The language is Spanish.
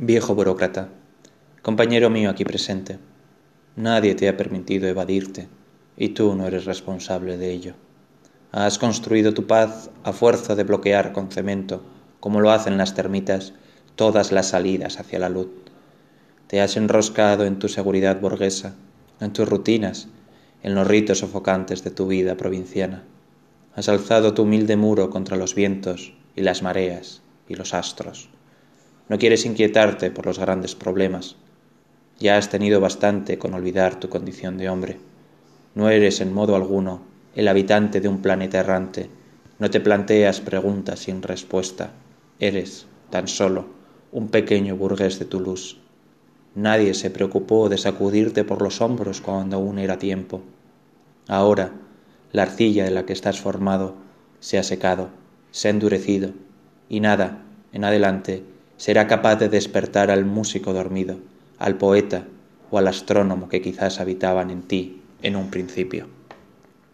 Viejo burócrata, compañero mío aquí presente, nadie te ha permitido evadirte y tú no eres responsable de ello. Has construido tu paz a fuerza de bloquear con cemento, como lo hacen las termitas, todas las salidas hacia la luz. Te has enroscado en tu seguridad burguesa, en tus rutinas, en los ritos sofocantes de tu vida provinciana. Has alzado tu humilde muro contra los vientos y las mareas y los astros. No quieres inquietarte por los grandes problemas. Ya has tenido bastante con olvidar tu condición de hombre. No eres en modo alguno el habitante de un planeta errante. No te planteas preguntas sin respuesta. Eres, tan solo, un pequeño burgués de Toulouse. Nadie se preocupó de sacudirte por los hombros cuando aún era tiempo. Ahora, la arcilla de la que estás formado se ha secado, se ha endurecido, y nada, en adelante, será capaz de despertar al músico dormido, al poeta o al astrónomo que quizás habitaban en ti en un principio.